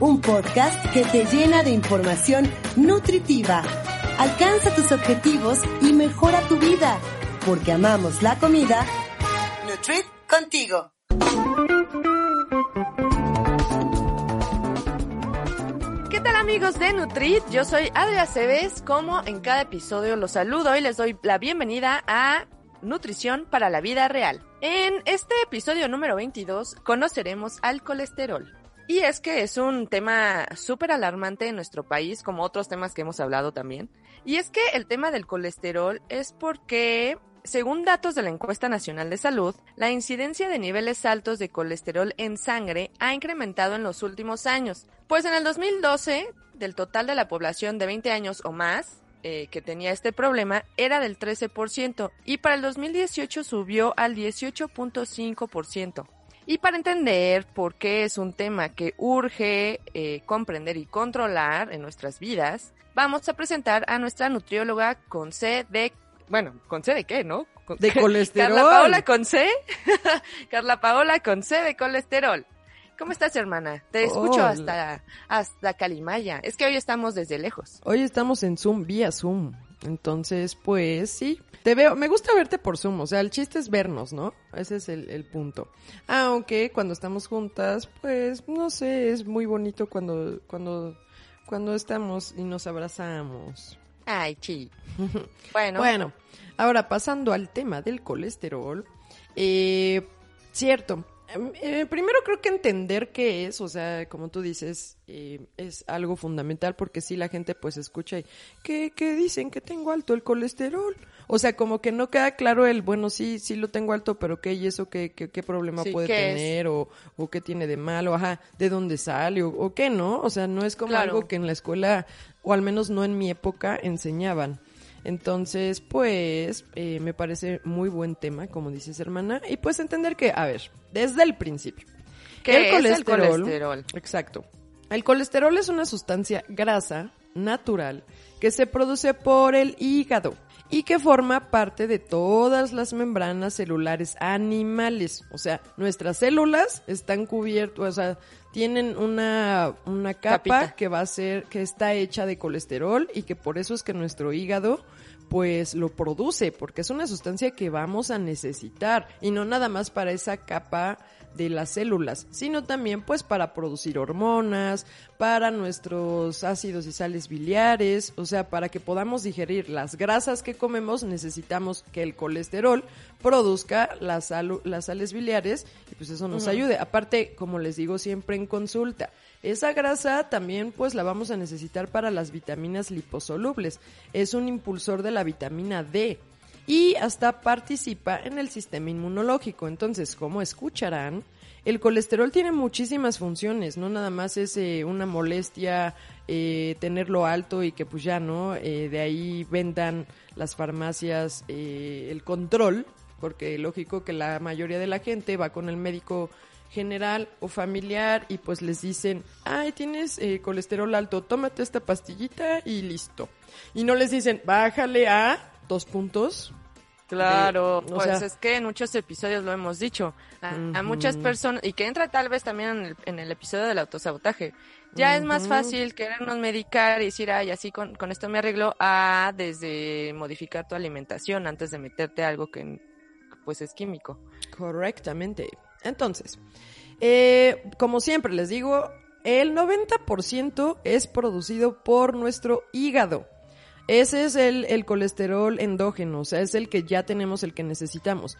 un podcast que te llena de información nutritiva. Alcanza tus objetivos y mejora tu vida, porque amamos la comida. Nutrit contigo. ¿Qué tal amigos de Nutrit? Yo soy Adria Cebes, como en cada episodio los saludo y les doy la bienvenida a Nutrición para la vida real. En este episodio número 22 conoceremos al colesterol. Y es que es un tema súper alarmante en nuestro país, como otros temas que hemos hablado también. Y es que el tema del colesterol es porque, según datos de la Encuesta Nacional de Salud, la incidencia de niveles altos de colesterol en sangre ha incrementado en los últimos años. Pues en el 2012, del total de la población de 20 años o más, eh, que tenía este problema era del 13% y para el 2018 subió al 18.5%. Y para entender por qué es un tema que urge eh, comprender y controlar en nuestras vidas, vamos a presentar a nuestra nutrióloga con C de... Bueno, ¿con C de qué, no? de colesterol. Carla Paola con C. Carla Paola con C de colesterol. ¿Cómo estás, hermana? Te escucho hasta, hasta Calimaya. Es que hoy estamos desde lejos. Hoy estamos en Zoom, vía Zoom. Entonces, pues sí, te veo, me gusta verte por Zoom, o sea, el chiste es vernos, ¿no? Ese es el, el punto. Aunque cuando estamos juntas, pues, no sé, es muy bonito cuando, cuando, cuando estamos y nos abrazamos. Ay, chi. bueno. Bueno, ahora pasando al tema del colesterol, eh, cierto, eh, primero creo que entender qué es, o sea, como tú dices, eh, es algo fundamental porque si la gente pues escucha y ¿qué, ¿qué, dicen? Que tengo alto el colesterol. O sea, como que no queda claro el, bueno, sí, sí lo tengo alto, pero ¿qué? ¿Y eso qué, qué, qué problema puede tener? O, o, qué tiene de malo? Ajá, ¿de dónde sale? O, qué, ¿no? O sea, no es como algo que en la escuela, o al menos no en mi época, enseñaban. Entonces, pues, eh, me parece muy buen tema, como dices, hermana. Y pues entender que, a ver, desde el principio. ¿Qué el es el colesterol? Exacto. El colesterol es una sustancia grasa natural que se produce por el hígado y que forma parte de todas las membranas celulares animales. O sea, nuestras células están cubiertas, o sea, tienen una, una capa que va a ser, que está hecha de colesterol y que por eso es que nuestro hígado pues lo produce, porque es una sustancia que vamos a necesitar y no nada más para esa capa de las células, sino también pues para producir hormonas, para nuestros ácidos y sales biliares, o sea, para que podamos digerir las grasas que comemos necesitamos que el colesterol produzca las, las sales biliares y pues eso nos ayude. Aparte, como les digo siempre en consulta, esa grasa también pues la vamos a necesitar para las vitaminas liposolubles. Es un impulsor de la vitamina D y hasta participa en el sistema inmunológico. Entonces, como escucharán, el colesterol tiene muchísimas funciones, no nada más es eh, una molestia eh, tenerlo alto y que pues ya no, eh, de ahí vendan las farmacias el control, porque lógico que la mayoría de la gente va con el médico general o familiar y pues les dicen, ay, tienes eh, colesterol alto, tómate esta pastillita y listo. Y no les dicen, bájale a dos puntos. Claro, pues es que en muchos episodios lo hemos dicho, a, muchas personas, y que entra tal vez también en el, en el episodio del autosabotaje, ya es más fácil querernos medicar y decir, ay, así con, con esto me arreglo, a desde modificar tu alimentación antes de meterte algo que pues es químico. Correctamente. Entonces, eh, como siempre les digo, el 90% es producido por nuestro hígado. Ese es el, el, colesterol endógeno, o sea, es el que ya tenemos, el que necesitamos.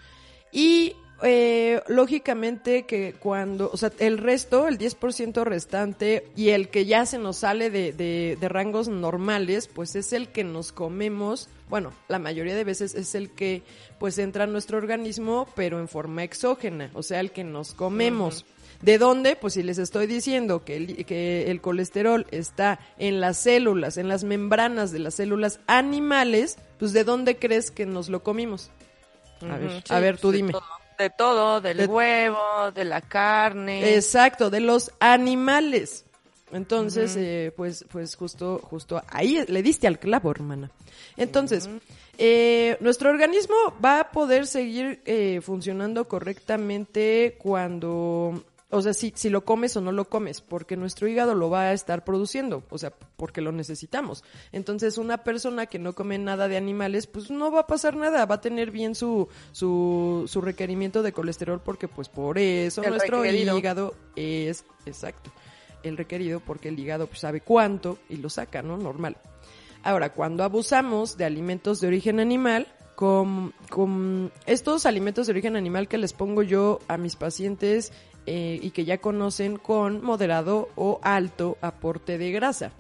Y eh, lógicamente que cuando, o sea, el resto, el 10% restante y el que ya se nos sale de, de, de, rangos normales, pues es el que nos comemos, bueno, la mayoría de veces es el que pues entra a nuestro organismo, pero en forma exógena, o sea, el que nos comemos. ¿De dónde? Pues si les estoy diciendo que el, que el colesterol está en las células, en las membranas de las células animales, pues ¿de dónde crees que nos lo comimos? A ver, a ver, tú dime. todo, de todo, del De- huevo, de la carne. Exacto, de los animales. Entonces, eh, pues, pues justo, justo ahí le diste al clavo, hermana. Entonces, eh, nuestro organismo va a poder seguir eh, funcionando correctamente cuando, o sea, si, si lo comes o no lo comes, porque nuestro hígado lo va a estar produciendo, o sea, porque lo necesitamos. Entonces, una persona que no come nada de animales, pues no va a pasar nada, va a tener bien su, su, su requerimiento de colesterol, porque pues por eso El nuestro requerido. hígado es, exacto, el requerido porque el hígado pues, sabe cuánto y lo saca, ¿no? Normal. Ahora, cuando abusamos de alimentos de origen animal, con, con estos alimentos de origen animal que les pongo yo a mis pacientes eh, y que ya conocen con moderado o alto aporte de grasa.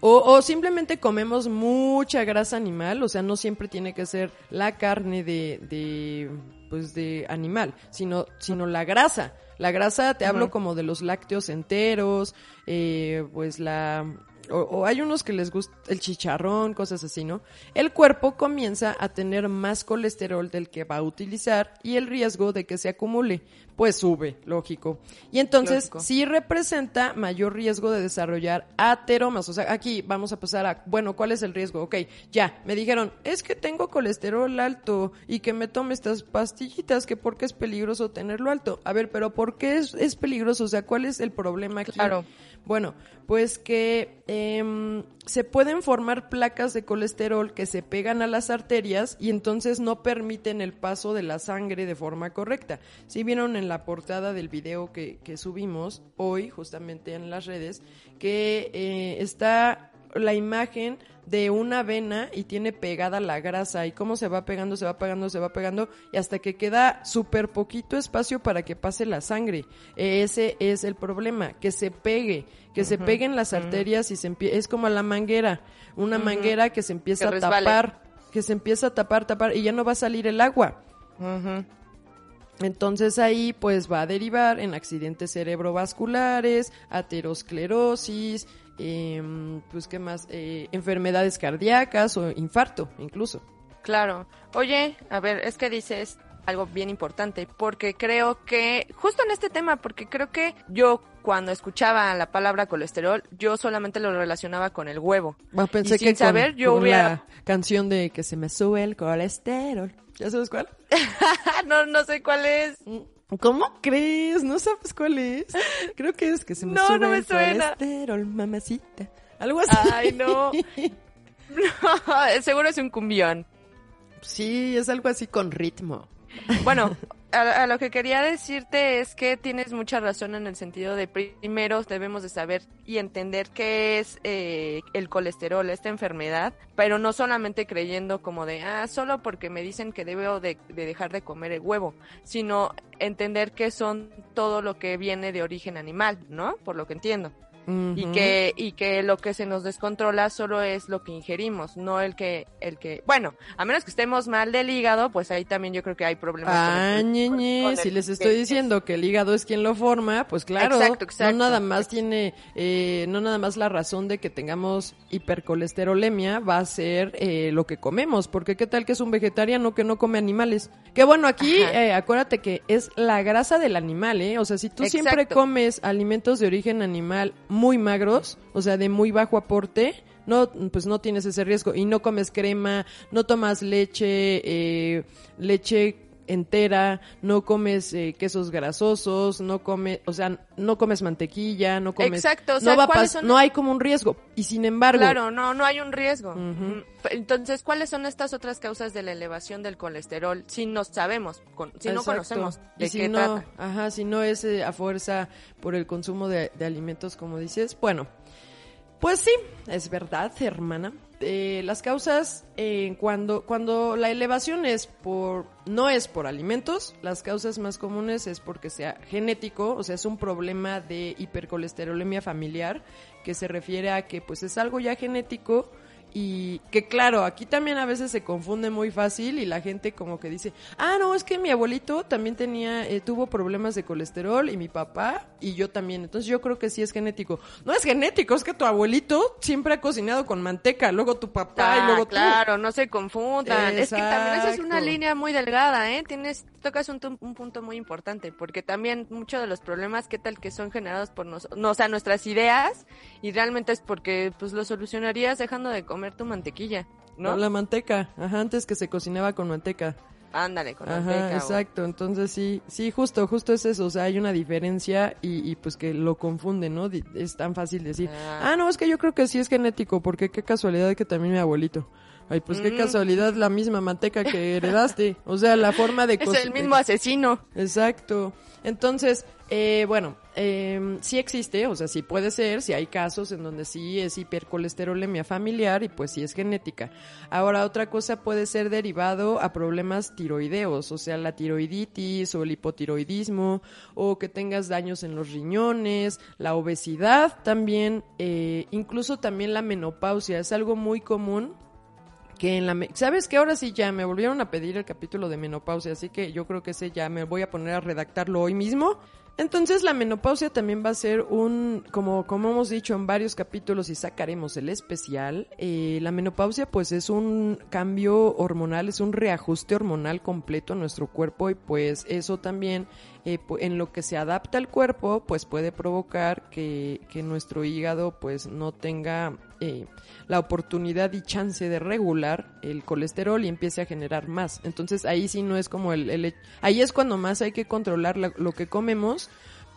O, o simplemente comemos mucha grasa animal, o sea, no siempre tiene que ser la carne de, de pues de animal, sino, sino la grasa. La grasa, te hablo como de los lácteos enteros, eh, pues la, o, o hay unos que les gusta el chicharrón, cosas así, ¿no? El cuerpo comienza a tener más colesterol del que va a utilizar y el riesgo de que se acumule, pues sube, lógico. Y entonces Lógico. sí representa mayor riesgo de desarrollar ateromas. O sea, aquí vamos a pasar a, bueno, ¿cuál es el riesgo? Ok, ya, me dijeron, es que tengo colesterol alto y que me tome estas pastillitas, que porque es peligroso tenerlo alto. A ver, pero ¿por qué es, es peligroso? O sea, ¿cuál es el problema aquí? Claro. Bueno, pues que em, se pueden formar placas de colesterol que se pegan a las arterias y entonces no permiten el paso de la sangre de forma correcta. Si vieron en la portada del video que, que subimos hoy, justamente en las redes, que eh, está la imagen de una vena y tiene pegada la grasa. Y cómo se va pegando, se va pegando, se va pegando y hasta que queda súper poquito espacio para que pase la sangre. Ese es el problema, que se pegue, que se peguen las arterias y se es como la manguera, una manguera que se empieza Que a tapar, que se empieza a tapar, tapar y ya no va a salir el agua. Entonces ahí pues va a derivar en accidentes cerebrovasculares, aterosclerosis, em, pues qué más, Eh, enfermedades cardíacas o infarto incluso. Claro. Oye, a ver, es que dices algo bien importante, porque creo que, justo en este tema, porque creo que yo cuando escuchaba la palabra colesterol, yo solamente lo relacionaba con el huevo. Bueno, pensé Y sin que con, saber, yo con hubiera- la canción de que se me sube el colesterol. ¿Ya sabes cuál? no, no sé cuál es. ¿Cómo crees? ¿No sabes cuál es? Creo que es que se me No, sube no me el suena. colesterol, mamacita. Algo así. Ay, no. No, seguro es un cumbión. Sí, es algo así con ritmo. Bueno, a, a lo que quería decirte es que tienes mucha razón en el sentido de primero debemos de saber y entender qué es eh, el colesterol, esta enfermedad, pero no solamente creyendo como de, ah, solo porque me dicen que debo de, de dejar de comer el huevo, sino entender que son todo lo que viene de origen animal, ¿no? Por lo que entiendo. Y que y que lo que se nos descontrola solo es lo que ingerimos, no el que el que bueno, a menos que estemos mal del hígado, pues ahí también yo creo que hay problemas. con el- Ah, con- ñeñe, con el- si les estoy diciendo que el hígado es quien lo forma, pues claro, Exacto, exacto. no nada más tiene, eh, no nada más la razón de que tengamos hipercolesterolemia va a ser eh, lo que comemos, porque qué tal que es un vegetariano que no come animales. Que bueno, aquí eh, acuérdate que es la grasa del animal, ¿eh? O sea, si tú siempre comes alimentos de origen animal muy magros, o sea, de muy bajo aporte, no, pues no tienes ese riesgo. Y no comes crema, no tomas leche, eh, leche entera, no comes eh, quesos grasosos, no comes, o sea, no comes mantequilla, no comes, Exacto, o sea, no va a ¿cuáles pas- son- no hay como un riesgo. Y sin embargo, Claro, no, no hay un riesgo. Mm, Entonces, ¿cuáles son estas otras causas de la elevación del colesterol? Si no sabemos, con- si no conocemos de y si qué no, trata. Ajá, si no es eh, a fuerza por el consumo de, de alimentos, como dices. Bueno, pues sí, es verdad, hermana. Eh, las causas, eh, cuando, cuando la elevación es por, no es por alimentos, las causas más comunes es porque sea genético, o sea, es un problema de hipercolesterolemia familiar, que se refiere a que pues es algo ya genético y que claro, aquí también a veces se confunde muy fácil y la gente como que dice, ah, no, es que mi abuelito también tenía, eh, tuvo problemas de colesterol y mi papá y yo también. Entonces yo creo que sí es genético. No es genético, es que tu abuelito siempre ha cocinado con manteca, luego tu papá y Ah, luego claro, no se confundan. Es que también esa es una línea muy delgada, ¿eh? Tienes, tocas un, un punto muy importante, porque también muchos de los problemas, ¿qué tal que son generados por nos, no, o sea, nuestras ideas? Y realmente es porque, pues, lo solucionarías dejando de comer tu mantequilla. ¿no? La manteca, ajá, antes que se cocinaba con manteca. Ándale, con Ajá, manteca. o- exacto. Entonces sí, sí, justo, justo es eso. O sea, hay una diferencia y, y pues que lo confunden, ¿no? Es tan fácil decir, Ah. ah, no, es que yo creo que sí es genético, porque qué casualidad que también mi abuelito. Ay, pues qué Mm. casualidad la misma manteca que heredaste. O sea, la forma de Es el mismo asesino. Exacto. Entonces, eh, bueno, eh, sí existe, o sea, sí puede ser, sí hay casos en donde sí es hipercolesterolemia familiar y pues sí es genética. Ahora, otra cosa puede ser derivado a problemas tiroideos, o sea, la tiroiditis o el hipotiroidismo, o que tengas daños en los riñones, la obesidad también, eh, incluso también la menopausia, es algo muy común que en la... ¿Sabes que Ahora sí ya me volvieron a pedir el capítulo de menopausia, así que yo creo que ese ya me voy a poner a redactarlo hoy mismo. Entonces la menopausia también va a ser un, como, como hemos dicho en varios capítulos y sacaremos el especial, eh, la menopausia pues es un cambio hormonal, es un reajuste hormonal completo en nuestro cuerpo y pues eso también eh, en lo que se adapta al cuerpo pues puede provocar que, que nuestro hígado pues no tenga eh, la oportunidad y chance de regular el colesterol y empiece a generar más. Entonces ahí sí no es como el... el ahí es cuando más hay que controlar la- lo que comemos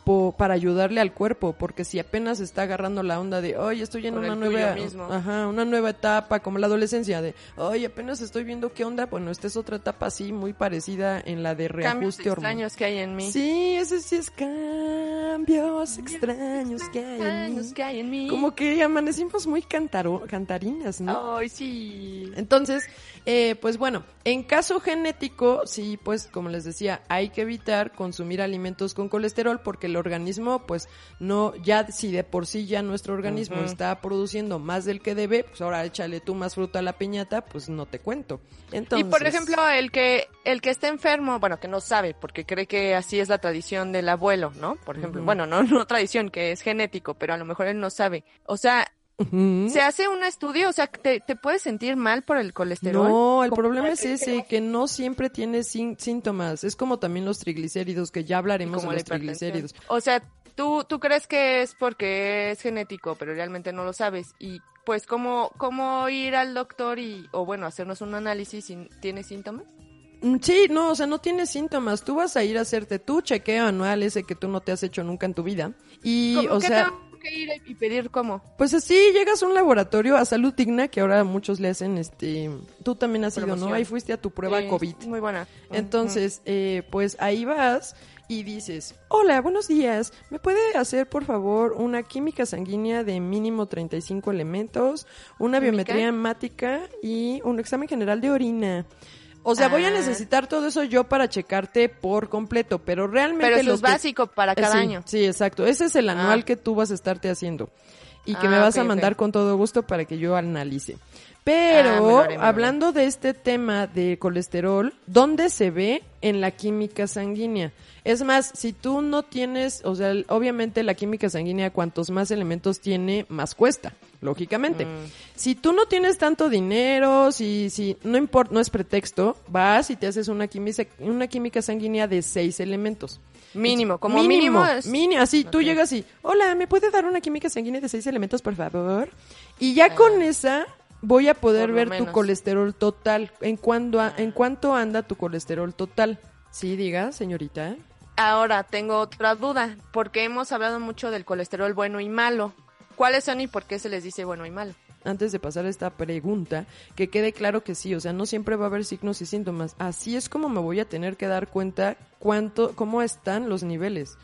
po- para ayudarle al cuerpo, porque si apenas está agarrando la onda de, oye, estoy en Por una nueva, mismo. ajá, una nueva etapa, como la adolescencia, de, oye, apenas estoy viendo qué onda, bueno, esta es otra etapa así muy parecida en la de reajuste hormonal. extraños que hay en mí. Sí, ese sí es cambios extraños que hay en Años mí. que hay en mí. Como que amanecimos muy cantaro, cantarinas, ¿no? Ay, sí. Entonces, eh, pues bueno, en caso genético, sí, pues como les decía, hay que evitar consumir alimentos con colesterol porque el organismo, pues no, ya si de por sí ya nuestro organismo está produciendo más del que debe, pues ahora échale tú más fruta a la piñata, pues no te cuento. Entonces, Y por ejemplo, el que el que está enfermo, bueno, que no sabe, porque cree que así es la tradición del abuelo, ¿no? Por ejemplo, bueno, no, no tradición, que es genético, pero a lo mejor él no sabe. O sea, Se hace un estudio, o sea, te, te puedes sentir mal por el colesterol. No, el problema es ese, que no siempre tiene sin- síntomas. Es como también los triglicéridos, que ya hablaremos de los triglicéridos. O sea, tú, tú crees que es porque es genético, pero realmente no lo sabes. Y pues, ¿cómo, cómo ir al doctor y, o bueno, hacernos un análisis si tiene síntomas? Mm, Sí, no, o sea, no tienes síntomas. Tú vas a ir a hacerte tu chequeo anual, ese que tú no te has hecho nunca en tu vida. Y, ¿Cómo o sea, que ir y pedir cómo? pues así llegas a un laboratorio a salud digna, que ahora muchos le hacen, este, tú también has ido, ¿no? Ahí fuiste a tu prueba COVID. Muy buena. Entonces, eh, pues ahí vas y dices, hola, buenos días, ¿me puede hacer por favor una química sanguínea de mínimo 35 elementos, una ¿Química? biometría hemática y un examen general de orina? O sea, voy a Ah. necesitar todo eso yo para checarte por completo, pero realmente Pero eso lo es que- básico para eh, cada sí, año. Sí, exacto. Ese es el anual Ah. que tú vas a estarte haciendo y que Ah, me vas a mandar con todo gusto para que yo analice. Ah, Pero haré, hablando de este tema de colesterol, ¿dónde se ve? En la química sanguínea. Es más, si tú no tienes, o sea, obviamente la química sanguínea, cuantos más elementos tiene, más cuesta, lógicamente. Mm. Si tú no tienes tanto dinero, si, si, no importa, no es pretexto, vas y te haces una química, una química sanguínea de seis elementos. Mínimo, como mínimo, es- Mínimo, así, tú llegas y, hola, ¿me puede dar una química sanguínea de seis elementos, por favor? Y ya con esa voy a poder Ah. Ver tu menos. Ah. colesterol total. ¿En, cuándo a- ¿En cuánto anda tu colesterol total? Sí, diga, señorita. Ahora tengo otra duda, porque hemos hablado mucho del colesterol bueno y malo. ¿Cuáles son y por qué se les dice bueno y malo? Antes de pasar a esta pregunta, que quede claro que sí, o sea, no siempre va a haber signos y síntomas. Así es como me voy a tener que dar cuenta cuánto, cómo están los niveles.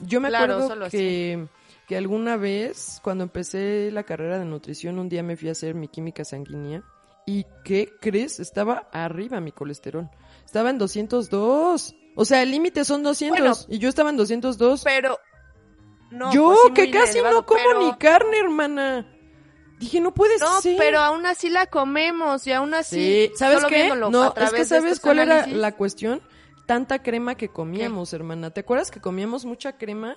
Yo me Claro, acuerdo que, que alguna vez, cuando empecé la carrera de nutrición, un día me fui a hacer mi química sanguínea. ¿Y qué crees? Estaba arriba mi colesterol. Estaba en 202. O sea, el límite son 200 Bueno. y yo estaba en 202. Pero no, yo pues que casi no como pero- ni carne, hermana. Dije, no puede No, ser. pero aún así la comemos y aún así. Sí, ¿sabes solo qué? No, es que ¿sabes cuál era la cuestión? Tanta crema que comíamos, hermana. ¿Te acuerdas que comíamos mucha crema?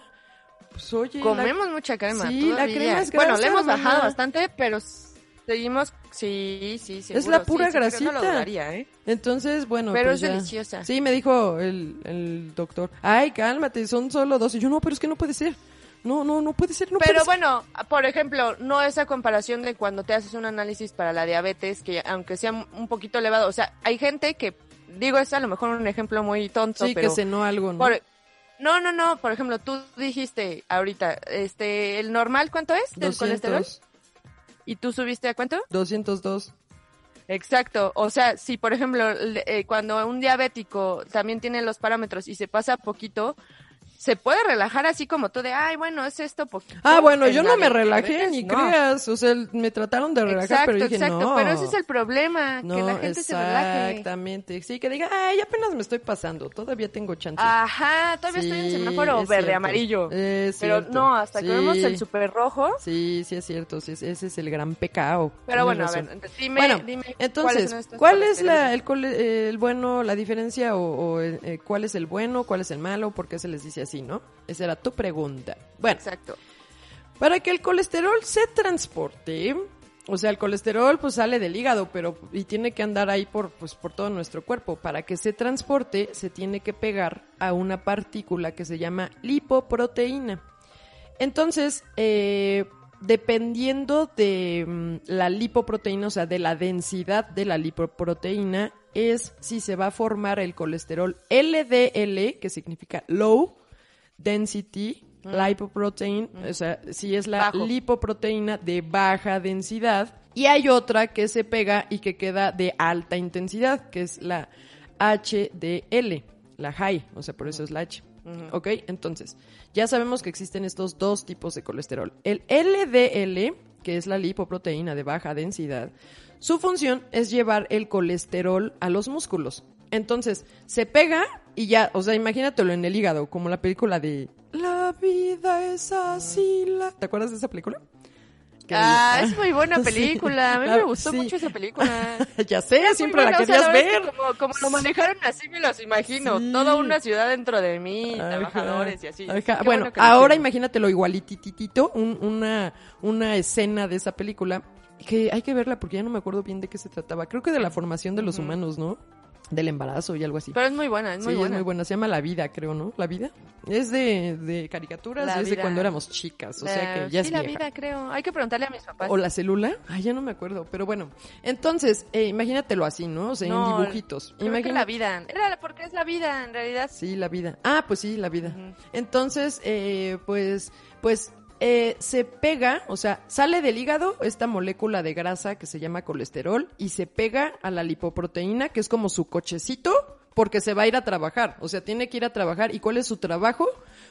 Pues oye, la- Comemos mucha crema. Sí, la crema es Bueno, le hemos hermana. bajado bastante, pero seguimos. Sí, sí, sí. Es la pura sí, que no lo grasita. dudaría, ¿eh? Entonces, bueno, Pero pues es ya. deliciosa. Sí, me dijo el, el doctor, ay, cálmate, son solo dos. Y yo, no, pero es que no puede ser. No, no, no puede ser, no Pero puede ser. bueno, por ejemplo, no esa comparación de cuando te haces un análisis para la diabetes, que aunque sea un poquito elevado, o sea, hay gente que, digo, es a lo mejor un ejemplo muy tonto, Sí, pero... que cenó algo, ¿no? por- no, no, no, por ejemplo, tú dijiste ahorita, este, el normal, ¿cuánto es del 200, colesterol? ¿Y tú subiste a cuánto? 202. Exacto, o sea, si por ejemplo, eh, cuando un diabético también tiene los parámetros y se pasa poquito, se puede relajar así como tú de, ay, bueno, es esto poquito. Ah, bueno, En yo no me relajé, ni no. creas. O sea, me trataron de relajar, Exacto, pero dije, exacto, no. pero ese es el problema, No, que la gente se relaje. exactamente. Sí, que diga, ay, apenas me estoy pasando, todavía tengo chance. Ajá, todavía estoy en Sí, semáforo es verde, cierto. amarillo. Es Pero cierto. no, hasta que Sí. vemos el super rojo. Sí, sí es cierto, sí, ese es el gran pecado. Pero bueno, a razón. ver, entonces, dime, bueno, dime entonces, estos ¿cuál es la, el, cole- el bueno, la diferencia o, o, eh, eh, cuál es el bueno, cuál es el malo, por qué se les dice así, ¿no? Esa era tu pregunta. Bueno, Exacto. para que el colesterol se transporte, o sea, el colesterol pues sale del hígado, pero y tiene que andar ahí por pues por todo nuestro cuerpo. Para que se transporte, se tiene que pegar a una partícula que se llama lipoproteína. Entonces, eh, dependiendo de mm, la lipoproteína, o sea, de la densidad de la lipoproteína, es si se va a formar el colesterol LDL, que significa low density lipoprotein, o sea, si es la Bajo. lipoproteína de baja densidad. Y hay otra que se pega y que queda de alta intensidad, que es la HDL, la high, o sea, por eso es la H. ¿Ok? Entonces, ya sabemos que existen estos dos tipos de colesterol. El LDL, que es la lipoproteína de baja densidad, su función es llevar el colesterol a los músculos. Entonces, se pega y ya, o sea, imagínatelo en el hígado, como la película de La vida es así. La... ¿Te acuerdas de esa película? Ah, es muy buena película. A mí me gustó sí. mucho esa película. ya sé, Es siempre la buena, o sea, querías ver. que como, como lo manejaron así me los imagino. Sí. Toda una ciudad dentro de mí, Ajá, trabajadores y así. ajá. Bueno, ahora imagínatelo igualititito, un- una, una escena de esa película que hay que verla porque ya no me acuerdo bien de qué se trataba. Creo que de la formación de los humanos, ¿no? Del embarazo y algo así. Pero es muy buena, es muy sí, buena. es muy buena. Se llama La Vida, creo, ¿no? La Vida. Es de, de caricaturas, La es de cuando éramos chicas, o sea La- que ya sí, es la vieja. vida, creo. Hay que preguntarle a mis papás. O la célula, ay, ya no me acuerdo, pero bueno. Entonces, eh, imagínatelo así, ¿no? O sea, No, en dibujitos. Imagina- la vida. Era la- porque es la vida, en realidad. Sí, la vida. Ah, pues sí, la vida. Entonces, eh, pues, pues eh, se pega, o sea, sale del hígado esta molécula de grasa que se llama colesterol y se pega a la lipoproteína, que es como su cochecito, porque se va a ir a trabajar. O sea, tiene que ir a trabajar. ¿Y cuál es su trabajo?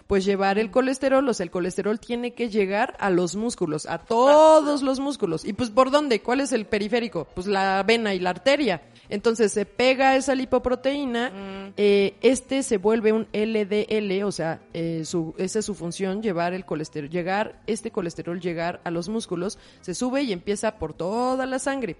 Pues llevar el colesterol, o sea, el colesterol tiene que llegar a los músculos, a todos los músculos. ¿Y pues por dónde? ¿Cuál es el periférico? Pues la vena y la arteria. Entonces se pega esa lipoproteína, eh, este se vuelve un LDL, o sea, eh, su, esa es su función, llevar el colesterol, llegar, este colesterol llegar a los músculos, se sube y empieza por toda la sangre.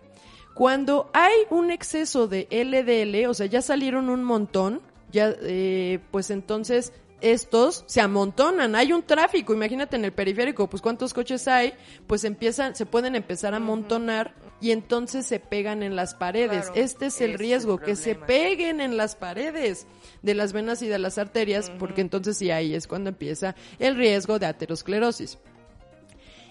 Cuando hay un exceso de LDL, o sea, ya salieron un montón, ya, eh, pues entonces estos se amontonan, hay un tráfico, imagínate en el periférico, pues cuántos coches hay, pues empiezan, se pueden empezar a amontonar y entonces se pegan en las paredes. Claro, este es el es riesgo, el que se peguen en las paredes de las venas y de las arterias, porque entonces sí ahí es cuando empieza el riesgo de aterosclerosis.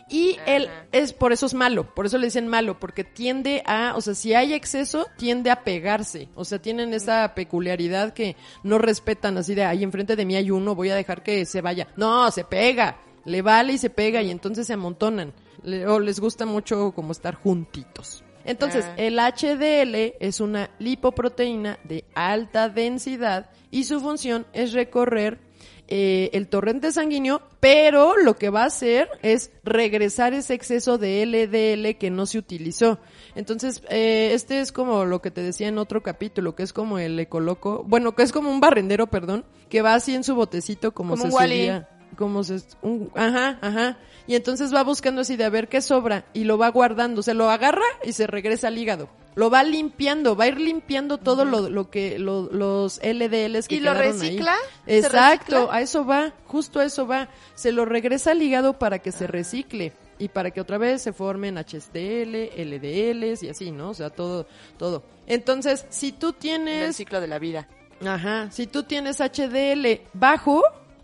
Y Ajá. es por eso es malo, por eso le dicen malo, porque tiende a, o sea, si hay exceso, tiende a pegarse. O sea, tienen esa peculiaridad que no respetan así de ahí enfrente de mí hay uno, voy a dejar que se vaya. No, se pega, le vale y se pega y entonces se amontonan. Le- o les gusta mucho como estar juntitos. Entonces, Ah. el HDL es una lipoproteína de alta densidad y su función es recorrer eh, el torrente sanguíneo, pero lo que va a hacer es regresar ese exceso de LDL que no se utilizó. Entonces, eh, este es como lo que te decía en otro capítulo, que es como el ecoloco, bueno, que es como un barrendero, perdón, que va así en su botecito como, Como se subía. como se, un- ajá, ajá. Y entonces va buscando así de a ver qué sobra y lo va guardando, se lo agarra y se regresa al hígado. Lo va limpiando, va a ir limpiando todo lo, lo que, lo- los LDLs que ¿Y lo ahí. recicla? ¿Se Exacto, recicla? a eso va, justo a eso va. Se lo regresa al hígado para que se recicle y para que otra vez se formen HSDL, LDLs y así, ¿no? O sea, todo, todo. Entonces, si tú En el tienes ciclo de la vida. Ajá, si tú tienes HDL bajo,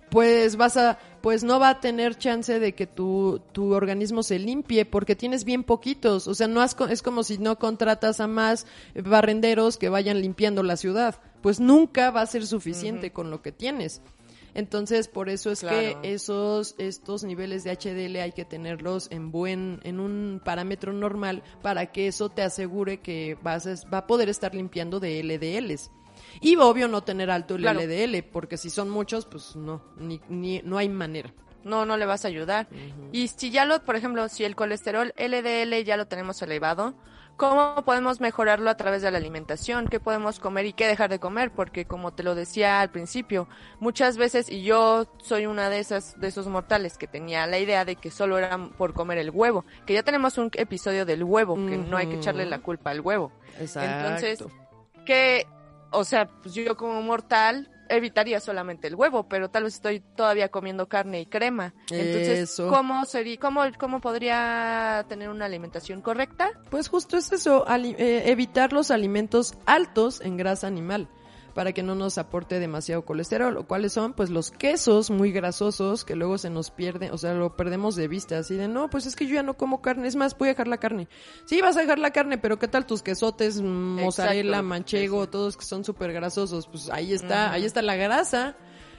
pues vas a, pues no va a tener chance de que tu, tu organismo se limpie porque tienes bien poquitos. O sea, no has es como si no contratas a más barrenderos que vayan limpiando la ciudad. Pues nunca va a ser suficiente con lo que tienes. Entonces, por eso es Claro. que esos, estos niveles de HDL hay que tenerlos en buen, en un parámetro normal para que eso te asegure que vas a, va a poder estar limpiando de LDLs. Y obvio no tener alto el Claro. LDL, porque si son muchos, pues no, ni, ni, no hay manera. No, no le vas a ayudar. Y si ya lo, por ejemplo, si el colesterol LDL ya lo tenemos elevado, ¿cómo podemos mejorarlo a través de la alimentación? ¿Qué podemos comer y qué dejar de comer? Porque como te lo decía al principio, muchas veces, y yo soy una de esas, de esos mortales que tenía la idea de que solo era por comer el huevo, que ya tenemos un episodio del huevo, que no hay que echarle la culpa al huevo. Entonces, que, o sea, pues yo como mortal evitaría solamente el huevo, pero tal vez estoy todavía comiendo carne y crema. Entonces, Eso. ¿cómo sería, cómo, cómo podría tener una alimentación correcta? Pues justo es eso, eh, evitar los alimentos altos en grasa animal para que no nos aporte demasiado colesterol. ¿O ¿Cuáles son? Pues los quesos muy grasosos que luego se nos pierden, o sea, lo perdemos de vista. Así de, no, pues es que yo ya no como carne, es más, voy a dejar la carne. Sí, vas a dejar la carne, pero ¿qué tal tus quesotes, mozzarella, Exacto. manchego, todos que son súper grasosos? Pues ahí está, ahí está la grasa.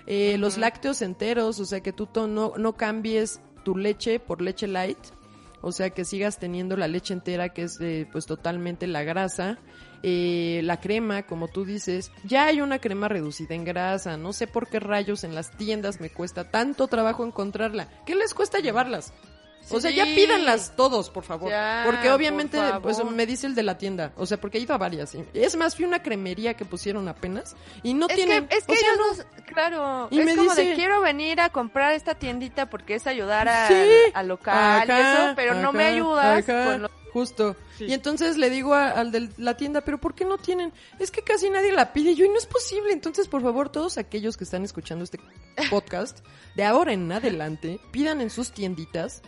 Eh, Los lácteos enteros, o sea, que tú no, no cambies tu leche por leche light. O sea, que sigas teniendo la leche entera, que es eh, pues totalmente la grasa. Eh, la crema, como tú dices, ya hay una crema reducida en grasa. No sé por qué rayos en las tiendas me cuesta tanto trabajo encontrarla. ¿Qué les cuesta llevarlas? O sea, ya pídanlas todos, por favor. Ya, porque obviamente, por favor. pues me dice el de la tienda. O sea, porque he ido a varias. Es más, fui a una cremería que pusieron apenas y no es tienen. que, es que o sea, ellos no- claro, Y es me como de dice- quiero venir a comprar esta tiendita porque es ayudar a, Sí. al local y eso, pero no me ayudas ajá, con lo- Justo. Sí. Y entonces le digo a- al de la tienda, pero ¿por qué no tienen? Es que casi nadie la pide. Y yo, y no es posible. Entonces, por favor, todos aquellos que están escuchando este podcast, de ahora en adelante, pidan en sus tienditas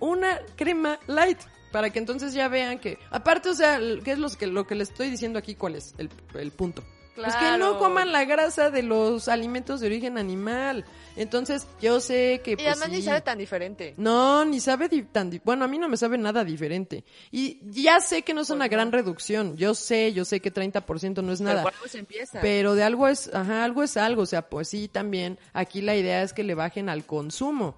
una crema light. Para que entonces ya vean que, aparte, o sea, ¿qué es lo que, lo que les estoy diciendo aquí? ¿Cuál es el, el punto? Pues que no Claro. coman la grasa de los alimentos de origen animal. Entonces, yo sé que... Y pues, además ni sabe tan diferente. No, ni sabe di- tan... di- Bueno, a mí no me sabe nada diferente. Y ya sé que no es una Pues no. gran reducción. Yo sé, yo sé que 30% no es nada. Pero se empieza. Pero de algo es, ajá, algo es algo. O sea, pues sí, también aquí la idea es que le bajen al consumo.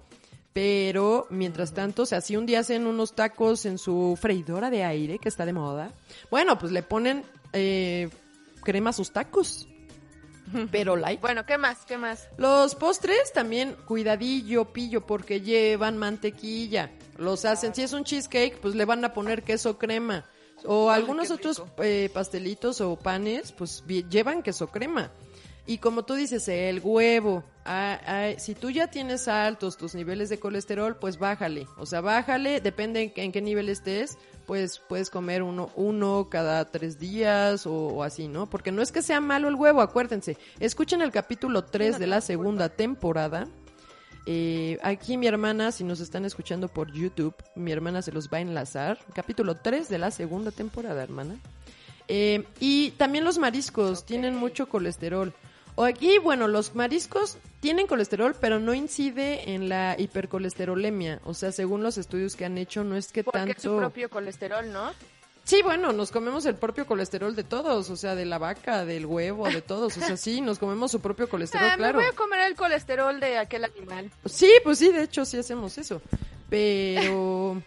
Pero, mientras tanto, o sea, si un día hacen unos tacos en su freidora de aire, que está de moda, bueno, pues le ponen eh, crema a sus tacos. Pero light. Bueno, ¿qué más? ¿Qué más? Los postres también, cuidadillo, pillo, porque llevan mantequilla. Los hacen, si es un cheesecake, pues le van a poner queso crema. O algunos otros eh, pastelitos o panes, pues llevan queso crema. Y como tú dices, el huevo, ah, ah, si tú ya tienes altos tus niveles de colesterol, pues bájale. O sea, bájale, depende en, qué- en qué nivel estés, pues puedes comer uno, uno cada tres días o, o así, ¿no? Porque no es que sea malo el huevo, acuérdense. Escuchen el capítulo 3 de la segunda temporada. Eh, aquí mi hermana, si nos están escuchando por YouTube, mi hermana se los va a enlazar. Capítulo 3 de la segunda temporada, hermana. Eh, y también los mariscos tienen mucho colesterol. O aquí, bueno, los mariscos tienen colesterol, pero no incide en la hipercolesterolemia. O sea, según los estudios que han hecho, no es que Porque tanto... es su propio colesterol, ¿no? Sí, bueno, nos comemos el propio colesterol de todos, o sea, de la vaca, del huevo, de todos. O sea, sí, nos comemos su propio colesterol, Ah, claro. Me voy a comer el colesterol de aquel animal. Sí, pues sí, de hecho sí hacemos eso. Pero...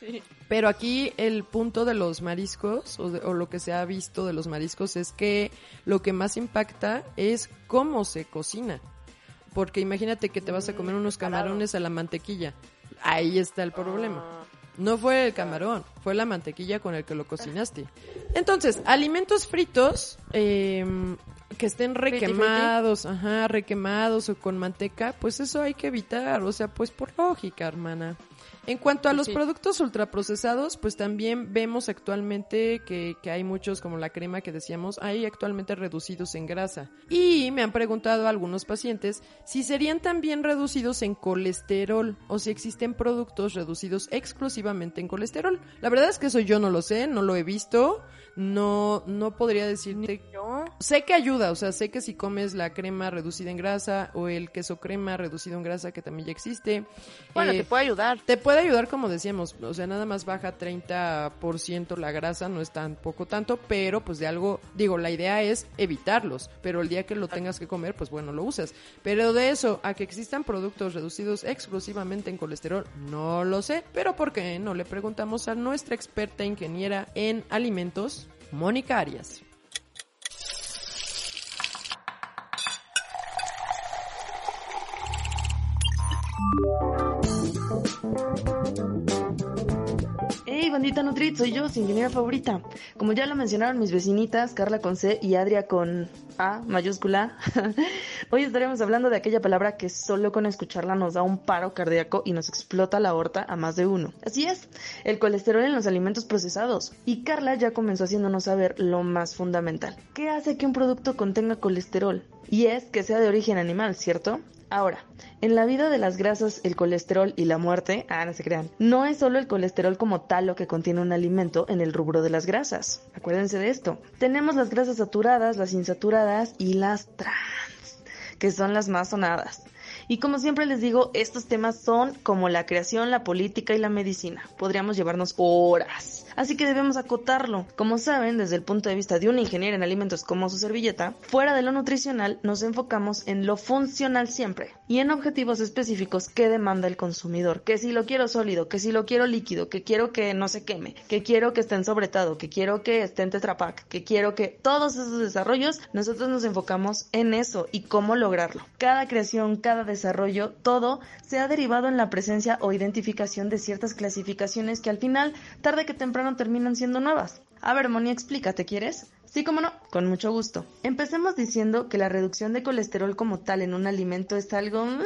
Sí. Pero aquí el punto de los mariscos, o, de- o lo que se ha visto de los mariscos, es que lo que más impacta es cómo se cocina. Porque imagínate que te vas a comer unos preparado. camarones a la mantequilla. Ahí está el problema. Ah. No fue el camarón, fue la mantequilla con el que lo cocinaste. Entonces, alimentos fritos, eh, que estén requemados, ajá, requemados o con manteca, pues eso hay que evitar, o sea, pues por lógica, hermana. En cuanto a los productos ultraprocesados, pues también vemos actualmente que, que, hay muchos, como la crema que decíamos, hay actualmente reducidos en grasa. Y me han preguntado algunos pacientes si serían también reducidos en colesterol o si existen productos reducidos exclusivamente en colesterol. La verdad es que eso yo no lo sé, no lo he visto no, no podría decirte yo. Sé que ayuda, o sea, sé que si comes la crema reducida en grasa o el queso crema reducido en grasa que también ya existe. Bueno, te eh, puede ayudar. Te puede ayudar como decíamos, o sea, nada más baja 30% la grasa, no es tan poco tanto, pero pues de algo, digo, la idea es evitarlos, pero el día que lo tengas que comer, pues bueno, lo usas. Pero de eso a que existan productos reducidos exclusivamente en colesterol, no lo sé, pero ¿por qué no le preguntamos a nuestra experta ingeniera en alimentos? Mónica Arias. Bandita Nutrit, soy yo, su ingeniera favorita. Como ya lo mencionaron mis vecinitas, Carla con C y Adria con A mayúscula, hoy estaremos hablando de aquella palabra que solo con escucharla nos da un paro cardíaco y nos explota la aorta a más de uno. Así es, el colesterol en los alimentos procesados. Y Carla ya comenzó haciéndonos saber lo más fundamental. ¿Qué hace que un producto contenga colesterol? Y es que sea de origen animal, ¿cierto? Ahora, en la vida de las grasas, el colesterol y la muerte, ah, no se crean, no es solo el colesterol como tal lo que contiene un alimento en el rubro de las grasas. Acuérdense de esto. Tenemos las grasas saturadas, las insaturadas y las trans, que son las más sonadas. Y como siempre les digo, estos temas son como la creación, la política y la medicina. Podríamos llevarnos horas así que debemos acotarlo. Como saben, desde el punto de vista de un ingeniero en alimentos como su servilleta, fuera de lo nutricional nos enfocamos en lo funcional siempre y en objetivos específicos que demanda el consumidor, que si lo quiero sólido, que si lo quiero líquido, que quiero que no se queme, que quiero que esté en sobretado, que quiero que esté en tetrapack, que quiero que todos esos desarrollos, nosotros nos enfocamos en eso y cómo lograrlo. Cada creación, cada desarrollo, todo se ha derivado en la presencia o identificación de ciertas clasificaciones que al final, tarde que temprano terminan siendo nuevas. A ver, Moni, explícate, ¿quieres? Sí, como no, con mucho gusto. Empecemos diciendo que la reducción de colesterol como tal en un alimento es algo ah,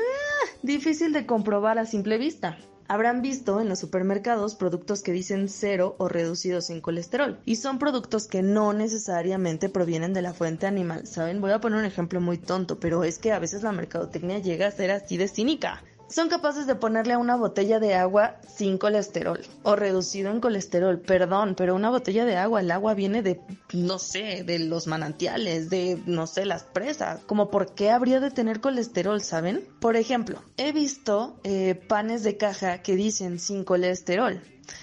difícil de comprobar a simple vista. Habrán visto en los supermercados productos que dicen cero o reducidos en colesterol y son productos que no necesariamente provienen de la fuente animal. ¿Saben? Voy a poner un ejemplo muy tonto, pero es que a veces la mercadotecnia llega a ser así de cínica son capaces de ponerle a una botella de agua sin colesterol o reducido en colesterol. Perdón, pero una botella de agua, el agua viene de, no sé, de los manantiales, de, no sé, las presas. Como por qué habría de tener colesterol, ¿saben? Por ejemplo, he visto eh, panes de caja que dicen sin colesterol.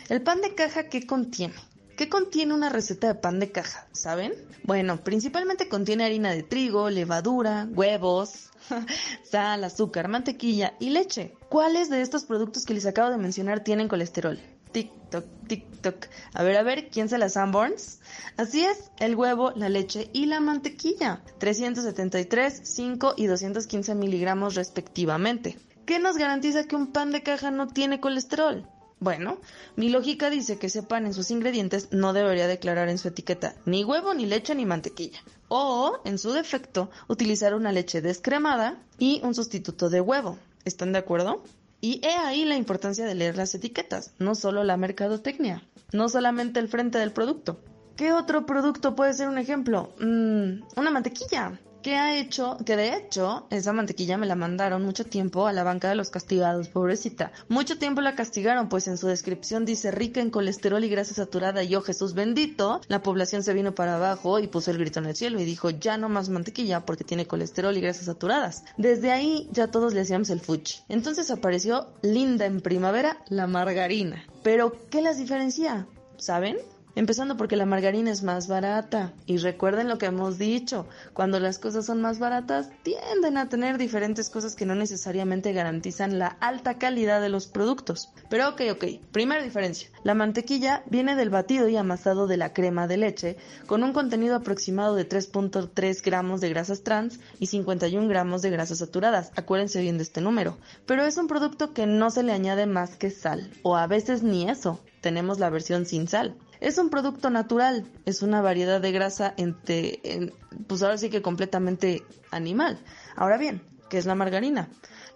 ¿El pan de caja qué contiene? ¿Qué contiene una receta de pan de caja? ¿Saben? Bueno, principalmente contiene harina de trigo, levadura, huevos, sal, azúcar, mantequilla y leche. ¿Cuáles de estos productos que les acabo de mencionar tienen colesterol? TikTok, TikTok. A ver, a ver, ¿quién se las Sanborns? Así es, el huevo, la leche y la mantequilla. 373, 5 y 215 miligramos respectivamente. ¿Qué nos garantiza que un pan de caja no tiene colesterol? Bueno, mi lógica dice que ese pan en sus ingredientes no debería declarar en su etiqueta ni huevo, ni leche, ni mantequilla. O, en su defecto, utilizar una leche descremada y un sustituto de huevo. ¿Están de acuerdo? Y he ahí la importancia de leer las etiquetas, no solo la mercadotecnia, no solamente el frente del producto. ¿Qué otro producto puede ser un ejemplo? Mm, una mantequilla que ha hecho, que de hecho, esa mantequilla me la mandaron mucho tiempo a la banca de los castigados, pobrecita. Mucho tiempo la castigaron, pues en su descripción dice rica en colesterol y grasa saturada y oh Jesús bendito, la población se vino para abajo y puso el grito en el cielo y dijo ya no más mantequilla porque tiene colesterol y grasas saturadas. Desde ahí ya todos le hacíamos el fuchi. Entonces apareció linda en primavera la margarina. Pero, ¿qué las diferencia? ¿Saben? Empezando porque la margarina es más barata. Y recuerden lo que hemos dicho, cuando las cosas son más baratas, tienden a tener diferentes cosas que no necesariamente garantizan la alta calidad de los productos. Pero ok, ok, primera diferencia. La mantequilla viene del batido y amasado de la crema de leche, con un contenido aproximado de 3.3 gramos de grasas trans y 51 gramos de grasas saturadas. Acuérdense bien de este número. Pero es un producto que no se le añade más que sal, o a veces ni eso tenemos la versión sin sal. Es un producto natural, es una variedad de grasa entre, en- pues ahora sí que completamente animal. Ahora bien, ¿qué es la margarina?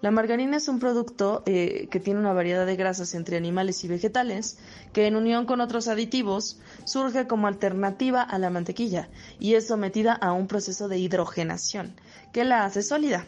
La margarina es un producto eh, que tiene una variedad de grasas entre animales y vegetales que en unión con otros aditivos surge como alternativa a la mantequilla y es sometida a un proceso de hidrogenación que la hace sólida.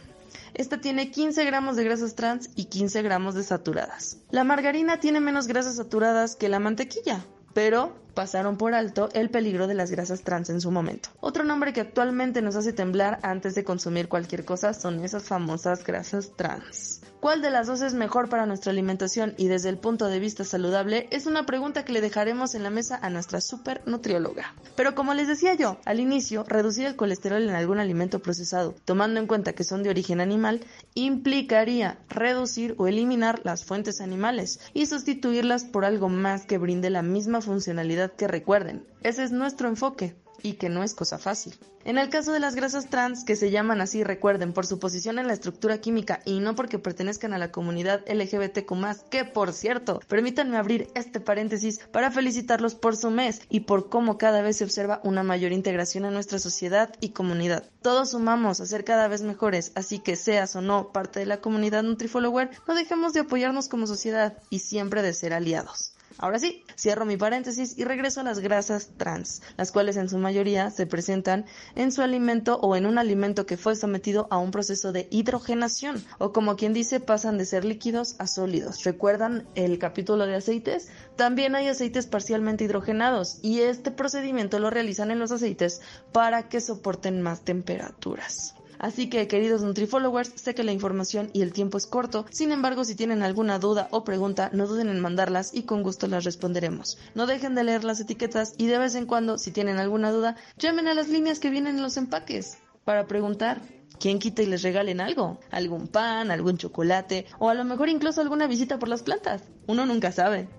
Esta tiene 15 gramos de grasas trans y 15 gramos de saturadas. La margarina tiene menos grasas saturadas que la mantequilla, pero pasaron por alto el peligro de las grasas trans en su momento. Otro nombre que actualmente nos hace temblar antes de consumir cualquier cosa son esas famosas grasas trans. ¿Cuál de las dos es mejor para nuestra alimentación y desde el punto de vista saludable? Es una pregunta que le dejaremos en la mesa a nuestra super nutrióloga. Pero como les decía yo, al inicio, reducir el colesterol en algún alimento procesado, tomando en cuenta que son de origen animal, implicaría reducir o eliminar las fuentes animales y sustituirlas por algo más que brinde la misma funcionalidad que recuerden. Ese es nuestro enfoque y que no es cosa fácil. En el caso de las grasas trans, que se llaman así, recuerden, por su posición en la estructura química y no porque pertenezcan a la comunidad LGBTQ+, que por cierto, permítanme abrir este paréntesis para felicitarlos por su mes y por cómo cada vez se observa una mayor integración en nuestra sociedad y comunidad. Todos sumamos a ser cada vez mejores, así que seas o no parte de la comunidad NutriFollower, no dejemos de apoyarnos como sociedad y siempre de ser aliados. Ahora sí, cierro mi paréntesis y regreso a las grasas trans, las cuales en su mayoría se presentan en su alimento o en un alimento que fue sometido a un proceso de hidrogenación, o como quien dice, pasan de ser líquidos a sólidos. ¿Recuerdan el capítulo de aceites? También hay aceites parcialmente hidrogenados y este procedimiento lo realizan en los aceites para que soporten más temperaturas. Así que, queridos NutriFollowers, sé que la información y el tiempo es corto, sin embargo, si tienen alguna duda o pregunta, no duden en mandarlas y con gusto las responderemos. No dejen de leer las etiquetas y de vez en cuando, si tienen alguna duda, llamen a las líneas que vienen en los empaques para preguntar. ¿Quién quita y les regalen algo? ¿Algún pan, algún chocolate o a lo mejor incluso alguna visita por las plantas? Uno nunca sabe.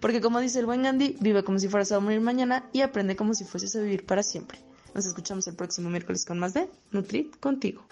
Porque como dice el buen Gandhi, vive como si fueras a morir mañana y aprende como si fueses a vivir para siempre. Nos escuchamos el próximo miércoles con más de Nutrit contigo.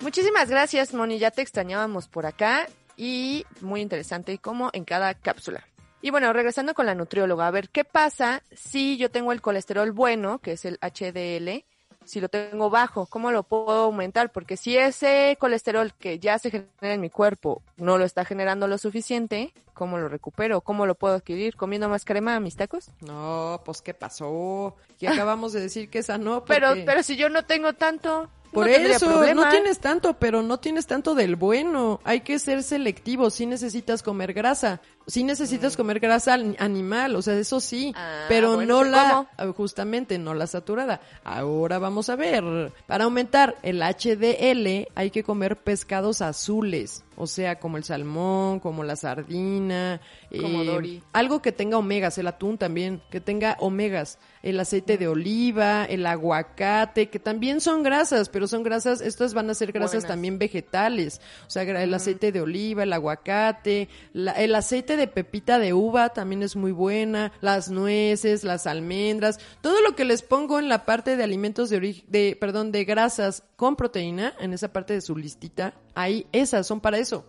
Muchísimas gracias, Moni. Ya te extrañábamos por acá y muy interesante como en cada cápsula. Y bueno, regresando con la nutrióloga, a ver, ¿qué pasa si yo tengo el colesterol bueno, que es el HDL, si lo tengo bajo? ¿Cómo lo puedo aumentar? Porque si ese colesterol que ya se genera en mi cuerpo no lo está generando lo suficiente, ¿cómo lo recupero? ¿Cómo lo puedo adquirir? ¿Comiendo más crema a mis tacos? No, pues ¿qué pasó? Que acabamos de decir que esa no. Pero, porque- pero si yo no tengo tanto, Por no eso, no tienes tanto, pero no tienes tanto del bueno. Hay que ser selectivo. Si necesitas comer grasa, si necesitas comer grasa an- animal, o sea, eso sí, Ah, pero bueno, no ¿sí la, justamente, no la saturada. Ahora vamos a ver. Para aumentar el HDL hay que comer pescados azules, o sea, como el salmón, como la sardina, Como eh, algo que tenga omegas, el atún también, que tenga omegas, el aceite de oliva, el aguacate, que también son grasas, pero son grasas, estas van a ser grasas Buenas. también vegetales, o sea, el aceite de oliva, el aguacate, la- el aceite de pepita de uva también es muy buena, las nueces, las almendras, todo lo que les pongo en la parte de alimentos de origen, de, perdón, de grasas con proteína, en esa parte de su listita, ahí esas son para eso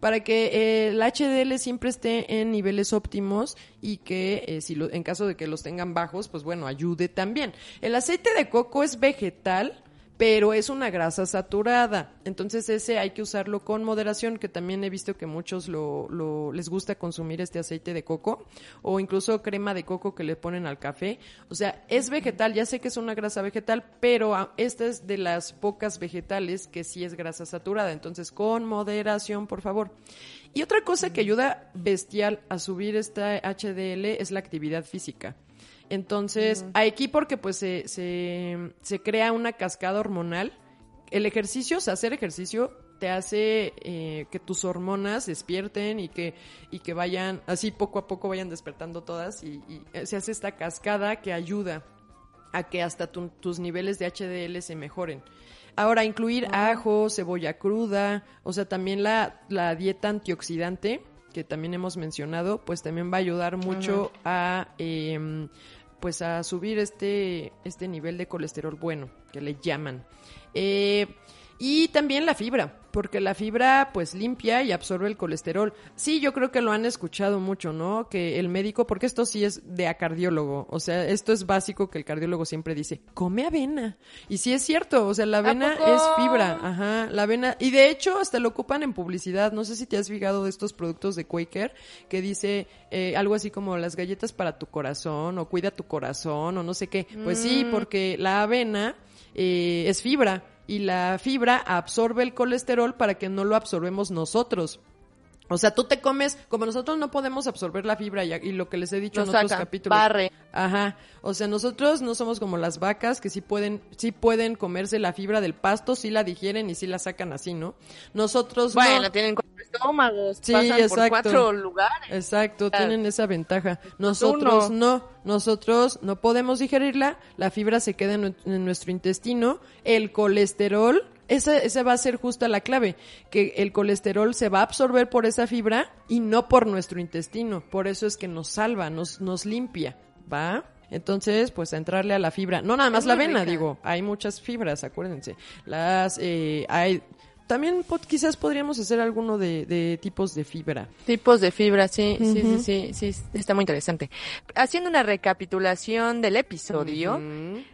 para que eh, el HDL siempre esté en niveles óptimos y que eh, si en caso de que los tengan bajos, pues bueno, ayude también. El aceite de coco es vegetal, pero es una grasa saturada. Entonces ese hay que usarlo con moderación, que también he visto que muchos lo, lo- les gusta consumir este aceite de coco o incluso crema de coco que le ponen al café. O sea, es vegetal, ya sé que es una grasa vegetal, pero ah, esta es de las pocas vegetales que sí es grasa saturada. Entonces con moderación, por favor. Y otra cosa que ayuda bestial a subir esta HDL es la actividad física. Entonces, aquí porque pues se, se, se crea una cascada hormonal. El ejercicio, o sea, hacer ejercicio te hace eh, que tus hormonas despierten y que, y que vayan, así poco a poco vayan despertando todas y, y, eh, se hace esta cascada que ayuda a que hasta tu- tus niveles de HDL se mejoren. Ahora, incluir ajo, cebolla cruda, o sea, también la, la dieta antioxidante, que también hemos mencionado, pues también va a ayudar mucho a, em, pues a subir este, este nivel de colesterol bueno, que le llaman. Eh, Y también la fibra, porque la fibra pues limpia y absorbe el colesterol. Sí, yo creo que lo han escuchado mucho, ¿no? Que el médico, porque esto sí es de a cardiólogo, o sea, esto es básico que el cardiólogo siempre dice, come avena. Y sí es cierto, o sea, la avena es fibra, ajá, la avena, y de hecho hasta lo ocupan en publicidad, no sé si te has fijado de estos productos de Quaker, que dice eh, algo así como las galletas para tu corazón, o cuida tu corazón, o no sé qué. Pues sí, Mm. porque la avena eh, es fibra y la fibra absorbe el colesterol para que no lo absorbemos nosotros. O sea, tú te comes, como nosotros no podemos absorber la fibra y, y lo que les he dicho en otros saca, capítulos. barre. Ajá. O sea, nosotros no somos como las vacas que sí pueden, sí pueden comerse la fibra del pasto, sí la digieren y sí la sacan así, ¿no? Nosotros Bueno, no. tienen cuatro estómagos, Sí, pasan por exacto. cuatro lugares. Exacto, Claro. tienen esa ventaja. Nosotros no. no. Nosotros no podemos digerirla, la fibra se queda en nuestro intestino, el colesterol, esa, esa va a ser justa la clave, que el colesterol se va a absorber por esa fibra y no por nuestro intestino. Por eso es que nos salva, nos, nos limpia, ¿va? Entonces, pues a entrarle a la fibra. No nada más la avena, rica. digo, hay muchas fibras, acuérdense. Las, eh, hay, también quizás podríamos hacer alguno de, de tipos de fibra. Tipos de fibra, sí, sí, sí, sí, sí, está muy interesante. Haciendo una recapitulación del episodio,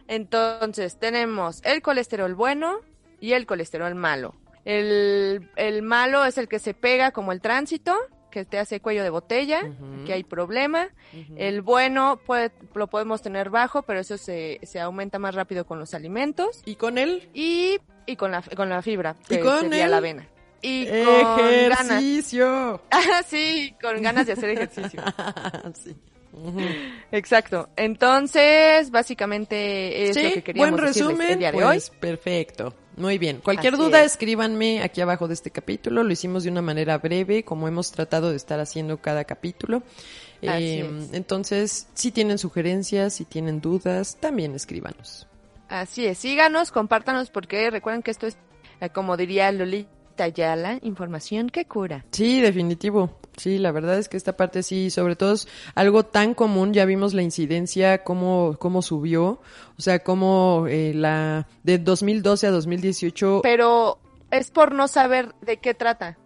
entonces tenemos el colesterol bueno y el colesterol malo. El, el malo es el que se pega como el tránsito, que te hace cuello de botella, que hay problema. El bueno puede, lo podemos tener bajo, pero eso se, se aumenta más rápido con los alimentos. Y con él, Y, y con, la, con la fibra, ¿Y con sería el la avena. Y con ganas. ejercicio. Ah, sí, con ganas de hacer ejercicio. sí. Exacto. Entonces, básicamente es Sí, lo que queríamos buen resumen. el día de pues, perfecto. Muy bien. Cualquier Así duda, es. escríbanme aquí abajo de este capítulo. Lo hicimos de una manera breve, como hemos tratado de estar haciendo cada capítulo. Así Eh, es. entonces, si tienen sugerencias, si tienen dudas, también escríbanos. hoy. Así es. Síganos, compártanos, porque recuerden que esto es, eh, como diría Lolita Yala, información que cura. Sí, definitivo. Sí, la verdad es que esta parte sí, sobre todo es algo tan común, ya vimos la incidencia, cómo, cómo subió, o sea, cómo eh, la de 2012 a 2018, Pero es por no saber de qué trata.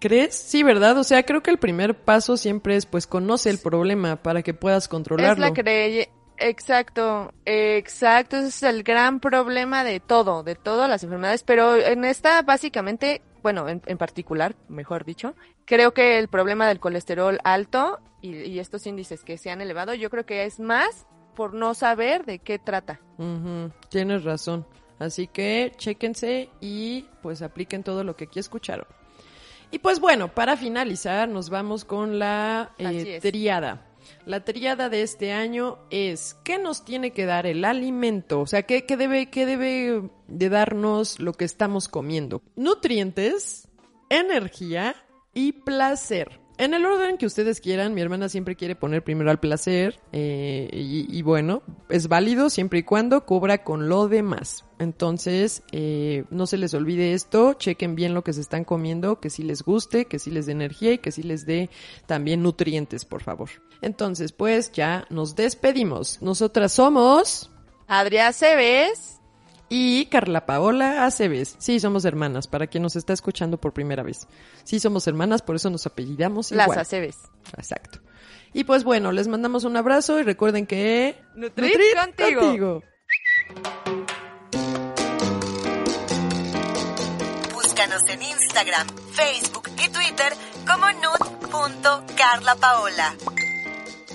¿crees? Sí, ¿verdad? O sea, creo que el primer paso siempre es pues conoce el problema para que puedas Es controlarlo. la creencia. Exacto, exacto, ese es el gran problema de todo, de todas las enfermedades, pero en esta básicamente, bueno, en, en particular, mejor dicho, creo que el problema del colesterol alto y, y estos índices que se han elevado, yo creo que es más por no saber de qué trata. Ujú, tienes razón. Así que chéquense y pues apliquen todo lo que aquí escucharon. Y pues bueno, para finalizar nos vamos con la eh, triada. La triada de este año es ¿qué nos tiene que dar el alimento? O sea, ¿qué, debe, qué debe de darnos lo que estamos comiendo? Nutrientes, energía y placer. En el orden que ustedes quieran, mi hermana siempre quiere poner primero al placer eh, y, bueno, es válido siempre y cuando cubra con lo demás. Entonces, eh, no se les olvide esto, chequen bien lo que se están comiendo, que sí les guste, que sí les dé energía y que sí les dé también nutrientes, por favor. Entonces, pues ya nos despedimos. Nosotras somos Adrián Cebes, y Carla Paola Aceves. Sí, somos hermanas, para quien nos está escuchando por primera vez. Sí, somos hermanas, por eso nos apellidamos las igual. Aceves. Exacto. Y pues bueno, les mandamos un abrazo y recuerden que... Nutrit contigo. contigo. Búscanos en Instagram, Facebook y Twitter como nut.carlapaola.